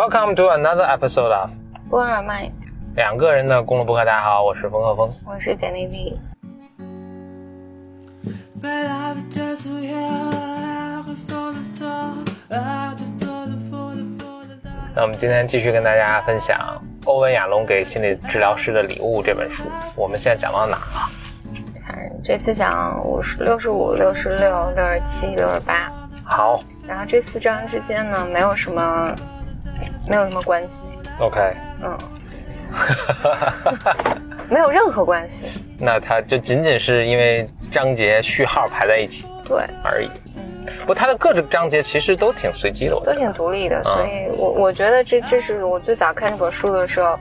Welcome to another episode of Born or Mind，两个人的公路博客。大家好，我是冯鹤峰。我是简丽丽。那我们今天继续跟大家分享欧文亚龙给心理治疗师的礼物这本书。我们现在讲到哪了？看这次讲五十六十五、六十六、六十七、六十八。好，然后这四章之间呢，没有什么，没有什么关系。OK，嗯，没有任何关系。那它就仅仅是因为章节序号排在一起对，而已。嗯，不过它的各个章节其实都挺随机的，我觉都。挺独立的，所以我我觉得这这是我最早看这本书的时候，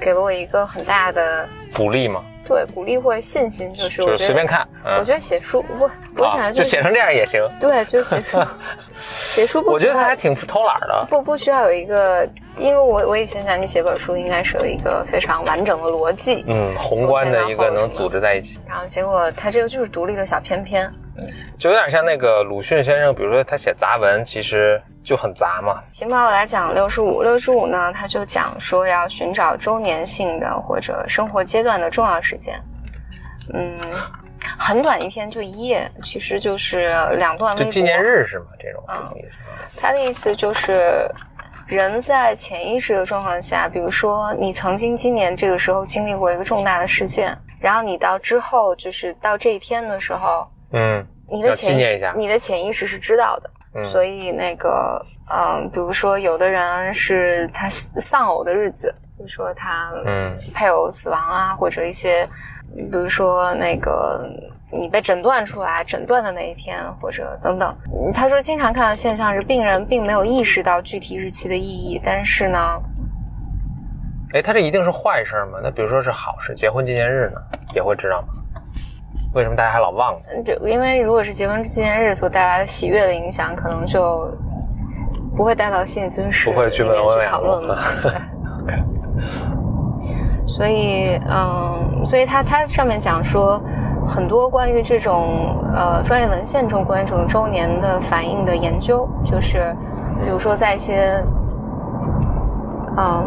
给了我一个很大的鼓励嘛，对鼓励或者信心，就是就是我觉得随便看。嗯我觉得写书，我我啊感觉就写成这样也行。对，就写书，写书不我觉得他还挺偷懒的。不不需要有一个，因为我我以前想你写本书应该是有一个非常完整的逻辑，嗯，宏观的一个能组织在一起，然后结果他这个就是独立的小篇篇。就有点像那个鲁迅先生，比如说他写杂文，其实就很杂嘛。行吧，我来讲六十五。六十五呢，他就讲说要寻找周年性的或者生活阶段的重要事件。嗯，很短一篇，就一页，其实就是两段微博。就纪念日是吗？这种嗯这种意思。他的意思就是，人在潜意识的状况下，比如说你曾经今年这个时候经历过一个重大的事件，然后你到之后就是到这一天的时候，嗯你的潜你的潜意识是知道的，嗯，所以那个嗯，比如说有的人是他丧偶的日子，比如说他嗯配偶死亡啊，或者一些，比如说那个你被诊断出来诊断的那一天，或者等等。嗯他说，经常看到现象是病人并没有意识到具体日期的意义，但是呢，哎，他这一定是坏事吗？那比如说是好事，结婚纪念日呢，也会知道吗？为什么大家还老忘呢？就因为如果是结婚纪念日所带来的喜悦的影响，可能就不会带到心理咨询室不会去问里面欧文讨论嘛。所以，嗯，所以他他上面讲说，很多关于这种呃专业文献中关于这种周年的反应的研究，就是比如说在一些，嗯，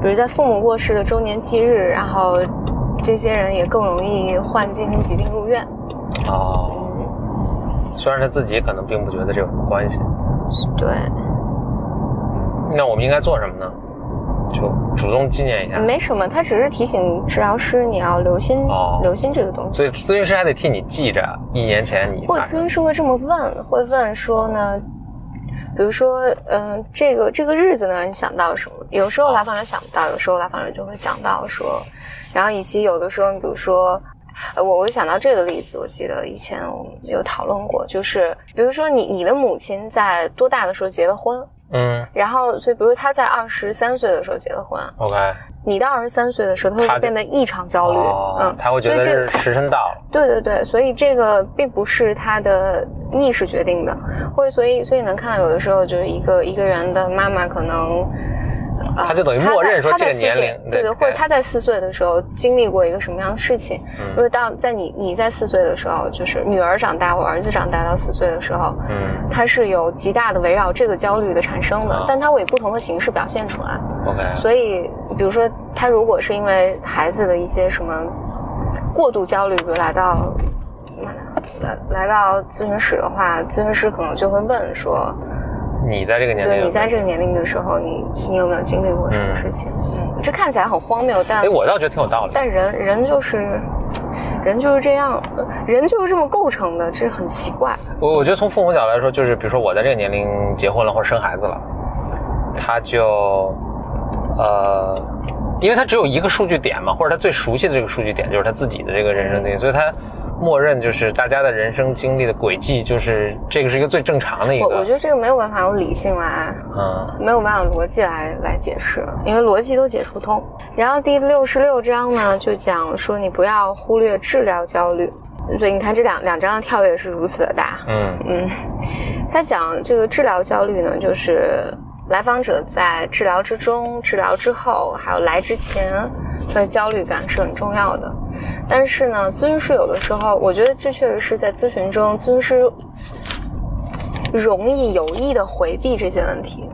比如在父母过世的周年忌日，然后这些人也更容易患精神疾病入院。哦，虽然他自己可能并不觉得这有什么关系，对，那我们应该做什么呢？就主动纪念一下。没什么，他只是提醒治疗师你要留心、哦留心这个东西。所以咨询师还得替你记着一年前你或者发生咨询师会这么问，会问说呢，比如说，嗯、这个这个日子能让你想到什么？有时候来访者想不到，有时候来访者就会讲到说，然后以及有的时候，比如说。呃，我我就想到这个例子，我记得以前我们有讨论过，就是比如说你你的母亲在多大的时候结的婚，嗯然后所以比如她在二十三岁的时候结的婚，，OK，你到二十三岁的时候，她她就会变得异常焦虑，哦嗯，他会觉得时辰到了。对对对，所以这个并不是他的意识决定的，或者所以所以能看到有的时候就是一个一个人的妈妈可能。呃他就等于默认说这个年龄对对对，或者他在四岁的时候经历过一个什么样的事情，嗯如果到在你你在四岁的时候，就是女儿长大或儿子长大到四岁的时候，嗯他是有极大的围绕这个焦虑的产生的啊，但他会以不同的形式表现出来。，OK，所以，比如说，他如果是因为孩子的一些什么过度焦虑，比如来到来来到咨询室的话，咨询师可能就会问说，你在这个年龄，对你在这个年龄的时候，你你有没有经历过什么事情？嗯，这看起来很荒谬，但哎，我倒觉得挺有道理。但人人就是人就是这样，人就是这么构成的，这很奇怪。我我觉得从父母角度来说，就是比如说我在这个年龄结婚了或者生孩子了，他就呃，因为他只有一个数据点嘛，或者他最熟悉的这个数据点就是他自己的这个人生经历，所以他默认就是大家的人生经历的轨迹，就是这个是一个最正常的一个，我我觉得这个没有办法用理性来嗯没有办法逻辑来来解释，因为逻辑都解释不通。然后第六十六章呢，就讲说你不要忽略治疗焦虑。所以你看这两两章的跳跃是如此的大。嗯嗯，他讲这个治疗焦虑呢，就是来访者在治疗之中、治疗之后，还有来之前的焦虑感是很重要的。但是呢，咨询师有的时候，我觉得这确实是在咨询中，咨询师容易有意的回避这些问题。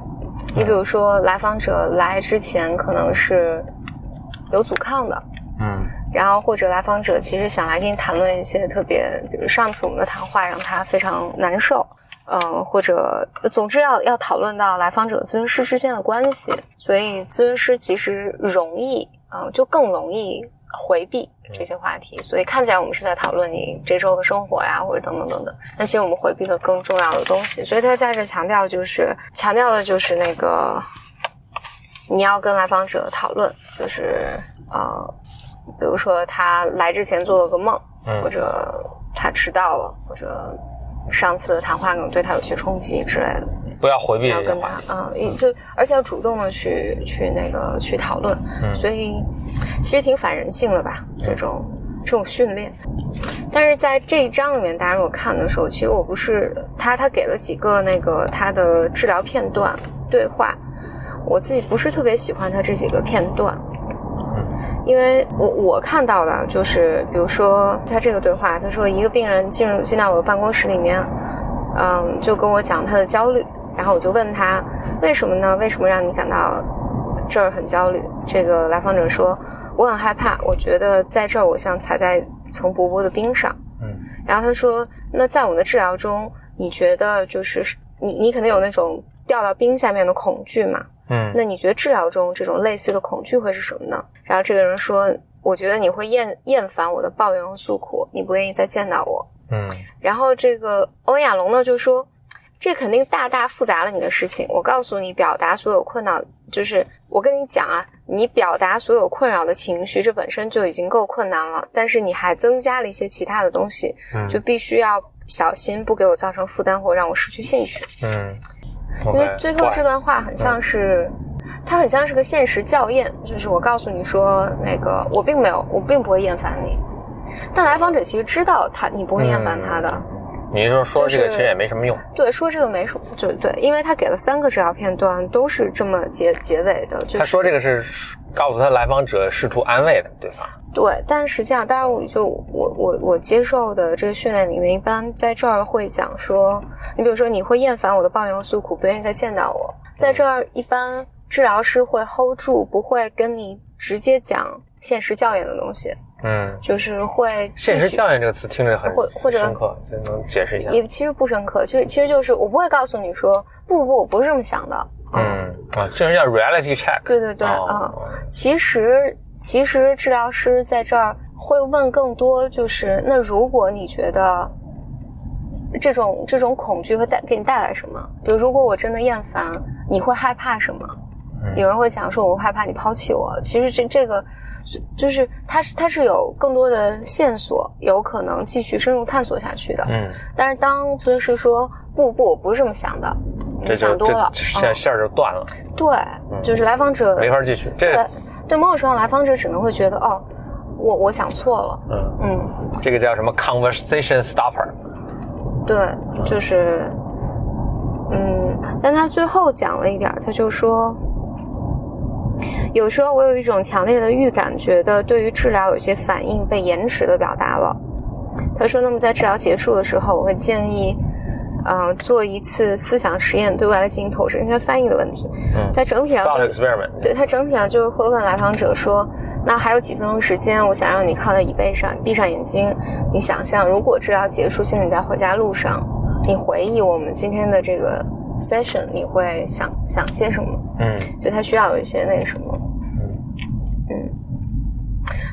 你比如说，来访者来之前可能是有阻抗的，嗯然后或者来访者其实想来跟你谈论一些特别，比如上次我们的谈话让他非常难受，嗯，或者总之要要讨论到来访者和咨询师之间的关系，所以咨询师其实容易，嗯，就更容易回避这些话题，所以看起来我们是在讨论你这周的生活呀，或者等等等等，但其实我们回避了更重要的东西，所以他在这强调就是强调的就是那个你要跟来访者讨论，就是呃。比如说他来之前做了个梦，嗯或者他迟到了，或者上次的谈话可能对他有些冲击之类的，不要回避要跟他，嗯，就而且要主动的去去那个去讨论，嗯所以其实挺反人性的吧，这种这种训练。但是在这一章里面，大家如果看的时候，其实我不是他他给了几个那个他的治疗片段对话，我自己不是特别喜欢他这几个片段。因为我我看到的就是，比如说他这个对话，他说一个病人进入进到我的办公室里面，嗯，就跟我讲他的焦虑，然后我就问他为什么呢？为什么让你感到这儿很焦虑？这个来访者说我很害怕，我觉得在这儿我像踩在层薄薄的冰上。嗯然后他说，那在我们的治疗中，你觉得就是你你肯定有那种掉到冰下面的恐惧嘛？嗯那你觉得治疗中这种类似的恐惧会是什么呢？然后这个人说，我觉得你会厌厌烦我的抱怨和诉苦，你不愿意再见到我。嗯然后这个欧亚龙呢就说，这肯定大大复杂了你的事情。我告诉你，表达所有困扰，就是我跟你讲啊，你表达所有困扰的情绪，这本身就已经够困难了，但是你还增加了一些其他的东西，嗯就必须要小心，不给我造成负担或让我失去兴趣。嗯，因为最后这段话很像是，它很像是个现实校验，就是我告诉你说，那个我并没有，我并不会厌烦你，但来访者其实知道他你不会厌烦他的，你是说说这个其实也没什么用，对，说这个没什么，就是对，因为他给了三个治疗片段，都是这么结结尾的，就是他说这个是告诉他来访者试图安慰的对方，对，但实际上，当然我就我我我接受的这个训练里面，一般在这儿会讲说，你比如说你会厌烦我的抱怨和诉苦，不愿意再见到我，在这儿一般治疗师会 hold 住，不会跟你直接讲现实教养的东西，嗯，就是会现实教验这个词听着很或或者深刻，就能解释一下？也其实不深刻，就其实就是我不会告诉你说不不不，我不是这么想的，嗯啊，这是叫 reality check，对对对，哦嗯，其实其实治疗师在这儿会问更多，就是那如果你觉得这种这种恐惧会带给你带来什么？比如如果我真的厌烦，你会害怕什么？嗯。有人会讲说我害怕你抛弃我。其实这这个就是它是它是有更多的线索，有可能继续深入探索下去的。嗯，但是当咨询师说不不，我不是这么想的，你想多了。这，线儿就断了，对，就是来访者没法继续。这对，对某种程度上，来访者只能会觉得，哦，我我想错了，嗯，嗯，这个叫什么 conversation stopper？对，就是，嗯，但他最后讲了一点，他就说，有时候我有一种强烈的预感，觉得对于治疗有些反应被延迟的表达了。他说，那么在治疗结束的时候，我会建议。嗯、做一次思想实验，对外来进行投射，应该翻译的问题。嗯在整体上。对他整体上就是会问来访者说：“那还有几分钟时间，我想让你靠在椅背上，闭上眼睛，你想象如果治疗结束，现在你在回家路上，你回忆我们今天的这个 session，你会想想些什么？嗯就他需要有一些那个什么，嗯，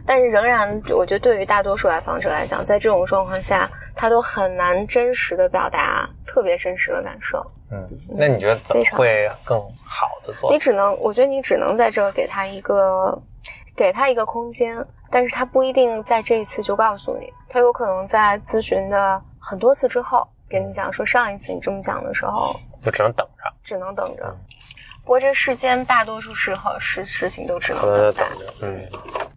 但是仍然，我觉得对于大多数来访者来讲，在这种状况下，他都很难真实的表达特别真实的感受。嗯，那你觉得怎么会更好的做你？只能，我觉得你只能在这儿给他一个，给他一个空间，但是他不一定在这一次就告诉你，他有可能在咨询的很多次之后跟你讲说，上一次你这么讲的时候，就只能等着，只能等着。不过这世间大多数时候事事情都只能呃，等待。嗯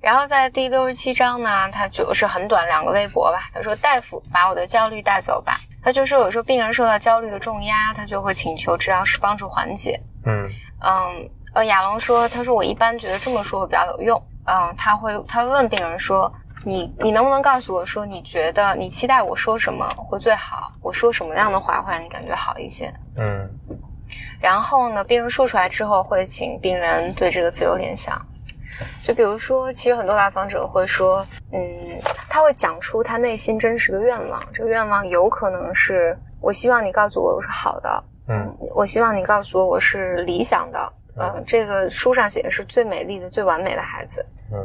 然后在第六十七章呢，他就是很短两个微博吧。他说：“大夫，把我的焦虑带走吧。”他就说，有时候病人受到焦虑的重压，他就会请求治疗师帮助缓解。嗯嗯，呃，亚龙说，他说我一般觉得这么说会比较有用。嗯，他会他会问病人说，你你能不能告诉我说，你觉得你期待我说什么会最好？我说什么样的话会让你感觉好一些？嗯然后呢，病人说出来之后，会请病人对这个自由联想。就比如说，其实很多来访者会说，嗯，他会讲出他内心真实的愿望。这个愿望有可能是我希望你告诉我我是好的，嗯我希望你告诉我我是理想的。呃，这个书上写的是最美丽的、最完美的孩子。嗯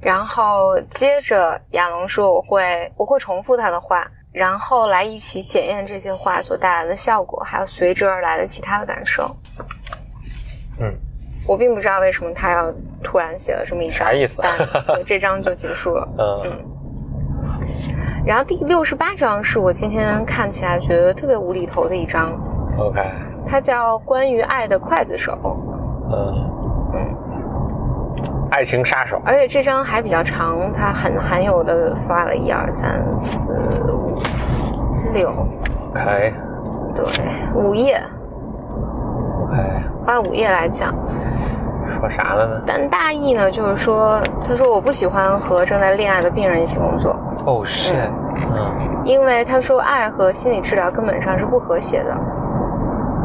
然后接着亚龙说，我会我会重复他的话，然后来一起检验这些话所带来的效果，还有随之而来的其他的感受。嗯，我并不知道为什么他要突然写了这么一张，啥意思？但这章就结束了。嗯。嗯。然后第六十八章是我今天看起来觉得特别无厘头的一章，，OK，它叫《关于爱的刽子手》，嗯嗯，爱情杀手，而且这张还比较长，它很罕有的发了一二三四五六，OK。对，五页，OK，花了五页来讲。说啥了呢？但大意呢，就是说，他说我不喜欢和正在恋爱的病人一起工作，哦 shit，嗯。因为他说爱和心理治疗根本上是不和谐的。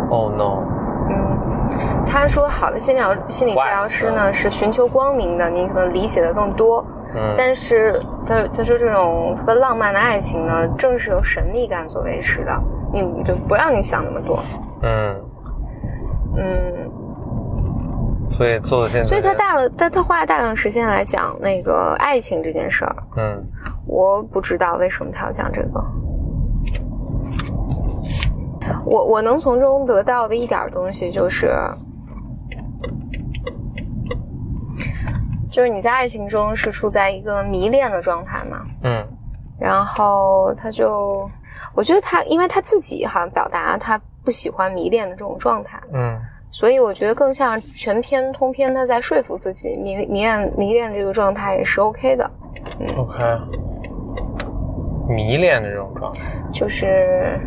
，Oh no，嗯，他说好的心理疗心理治疗师呢是寻求光明的，你可能理解的更多。嗯但是他他说这种特别浪漫的爱情呢，正是由神秘感所维持的，你就不让你想那么多。嗯，嗯，所以做的现在，所以他大了，他他花了大量时间来讲那个爱情这件事儿。嗯我不知道为什么他要讲这个。我我能从中得到的一点东西就是，就是你在爱情中是处在一个迷恋的状态嘛，嗯。然后他就，我觉得他，因为他自己好像表达他不喜欢迷恋的这种状态，嗯。所以我觉得更像全篇通篇他在说服自己迷迷恋迷恋这个状态也是 OK 的。，OK，迷恋的这种状态，就是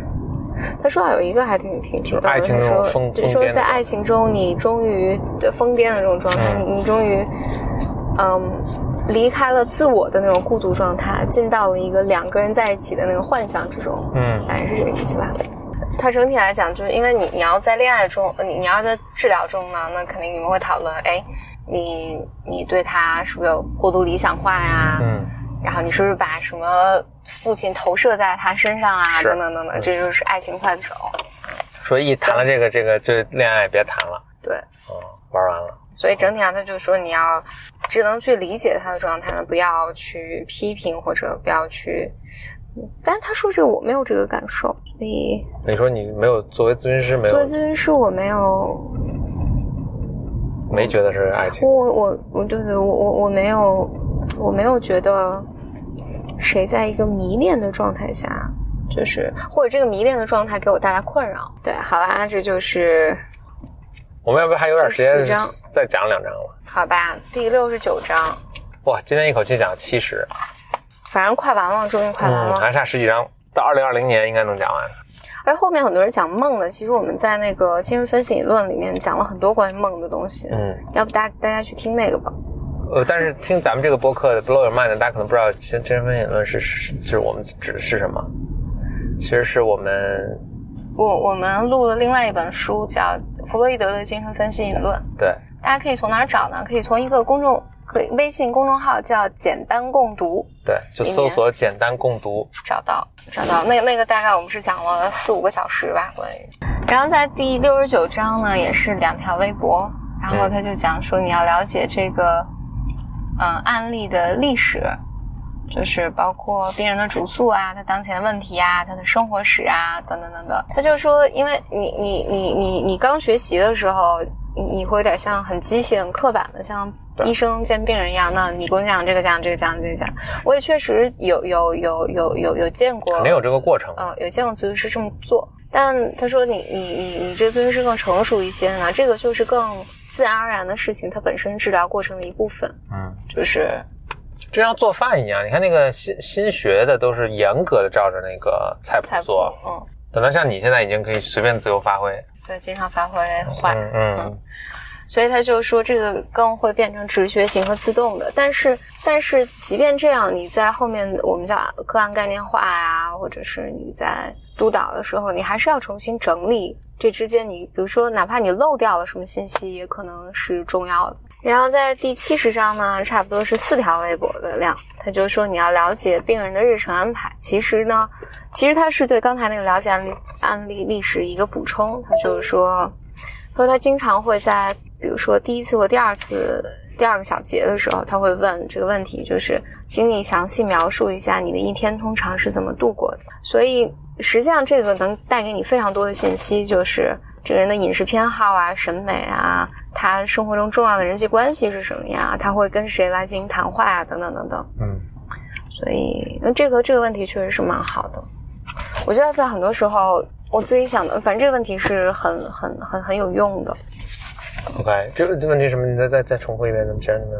他说到有一个还挺挺挺逗的，爱情他这种疯说就说在爱情中你终于对疯癫的这种状态，嗯。你你终于嗯离开了自我的那种孤独状态，进到了一个两个人在一起的那个幻想之中，嗯大概是这个意思吧。它整体来讲，就是因为你你要在恋爱中，你你要在治疗中呢，那肯定你们会讨论，哎，你你对他是不是有过度理想化呀？嗯然后你是不是把什么父亲投射在他身上啊？是等等等等，这就是爱情刽子手。说一谈了这个这个就恋爱别谈了，对，嗯，玩完了，所以整体上他就说你要只能去理解他的状态呢，不要去批评或者不要去。嗯但是他说这个我没有这个感受，所以你说你没有作为咨询师没有作为咨询师我没有，没觉得是爱情我，我我我对对我我我没有我没有觉得谁在一个迷恋的状态下，就是或者这个迷恋的状态给我带来困扰。对，好啦，这就是我们要不还有点时间再讲两章吧？好吧，第六十九章，哇，今天一口气讲七十，反正快完了，终于快完嗯，了。还差十几章，到二零二零年应该能讲完。而后面很多人讲梦的，其实我们在那个精神分析理论里面讲了很多关于梦的东西。嗯，要不大家大家去听那个吧。呃，但是听咱们这个播客的 Blow Your Mind，大家可能不知道精精神分析理论是是就是我们指的是什么。其实是我们我我们录了另外一本书，叫《弗洛伊德的精神分析理论》，对大家可以从哪儿找呢？可以从一个公众，可以微信公众号叫“简单共读对，就搜索简单共读。”找到，找到。那那个大概我们是讲了四五个小时吧，关于。然后在第六十九章呢，也是两条微博，然后他就讲说你要了解这个，嗯、案例的历史，就是包括病人的主诉啊，他当前的问题啊，他的生活史啊，等等等等。他就说，因为你你你你你刚学习的时候，你你会有点像很机械、很刻板的，像医生见病人一样。那你给我讲这个讲这个讲这个讲，我也确实有有有有有有见过，肯定有这个过程。呃，有见过咨询师这么做，但他说你你你你这个咨询师更成熟一些呢，这个就是更自然而然的事情，它本身治疗过程的一部分，嗯，就是就像做饭一样，你看那个新新学的都是严格的照着那个菜谱做，，嗯，等到像你现在已经可以随便自由发挥。对，经常发挥坏，嗯嗯所以他就说这个更会变成直觉型和自动的，但是但是即便这样，你在后面我们叫个案概念化呀、或者是你在督导的时候，你还是要重新整理这之间你，比如说哪怕你漏掉了什么信息，也可能是重要的。然后在第七十章呢，差不多是四条微博的量，他就说你要了解病人的日程安排。其实呢，其实他是对刚才那个了解案例案例历史一个补充。他就是说，他说他经常会在比如说第一次或第二次第二个小节的时候，他会问这个问题，就是请你详细描述一下你的一天通常是怎么度过的。所以实际上这个能带给你非常多的信息，就是这个人的饮食偏好啊、审美啊。他生活中重要的人际关系是什么呀？他会跟谁来进行谈话呀？等等等等。嗯，所以那这个这个问题确实是蛮好的。我觉得在很多时候，我自己想的，反正这个问题是很很很很有用的。OK，这个问题什么？你再再再重复一遍，怎么真的？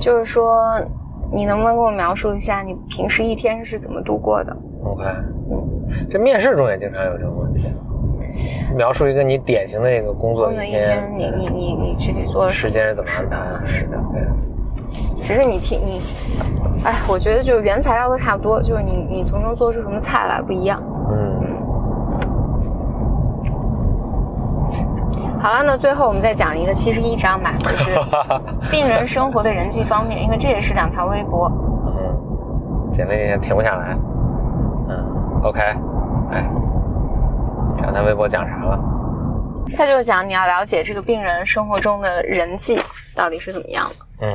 就是说，你能不能给我描述一下你平时一天是怎么度过的？OK，这面试中也经常有这种问题。描述一个你典型的一个工作一天，你你你你具体做时间是怎么安排？是的，对。只是你听你，哎，我觉得就是原材料都差不多，就是你你从中做出什么菜来不一样。嗯。好了，那最后我们再讲一个七十一章吧，就是 病人生活的人际方面，因为这也是两条微博。嗯，简历停不下来。嗯，OK，哎。两条微博讲啥了？他就讲你要了解这个病人生活中的人际到底是怎么样的。嗯，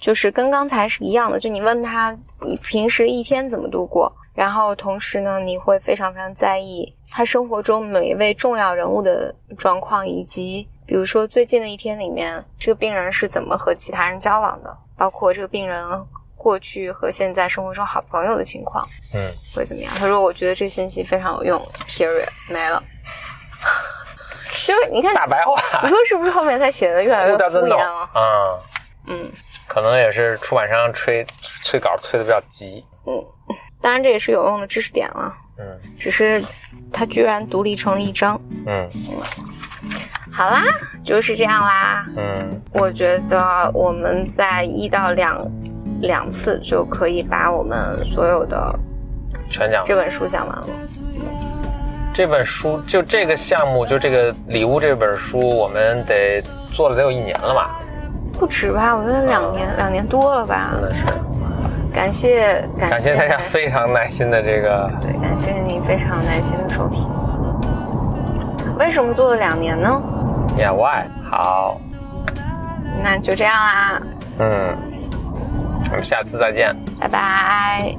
就是跟刚才是一样的，就你问他你平时一天怎么度过，然后同时呢，你会非常非常在意他生活中每一位重要人物的状况，以及比如说最近的一天里面，这个病人是怎么和其他人交往的，包括这个病人。过去和现在生活中好朋友的情况，嗯，会怎么样？他说：“我觉得这信息非常有用。”Period，没了。就是你看大白话，你说是不是后面他写的越来越敷衍了？啊，嗯，可能也是出版商催催稿催的比较急。嗯，当然这也是有用的知识点了。嗯，只是它居然独立成了一张。嗯，好啦，就是这样啦。嗯，我觉得我们在一到两。两次就可以把我们所有的全讲这本书讲完了。这本书就这个项目，就这个礼物这本书，我们得做了得有一年了吧？不止吧？我觉得两年，两年多了吧？真的是。感谢感谢大家非常耐心的这个，对，感谢你非常耐心的收听。为什么做了两年呢？呀，Why？好，那就这样啦。嗯，我们下次再见。拜拜。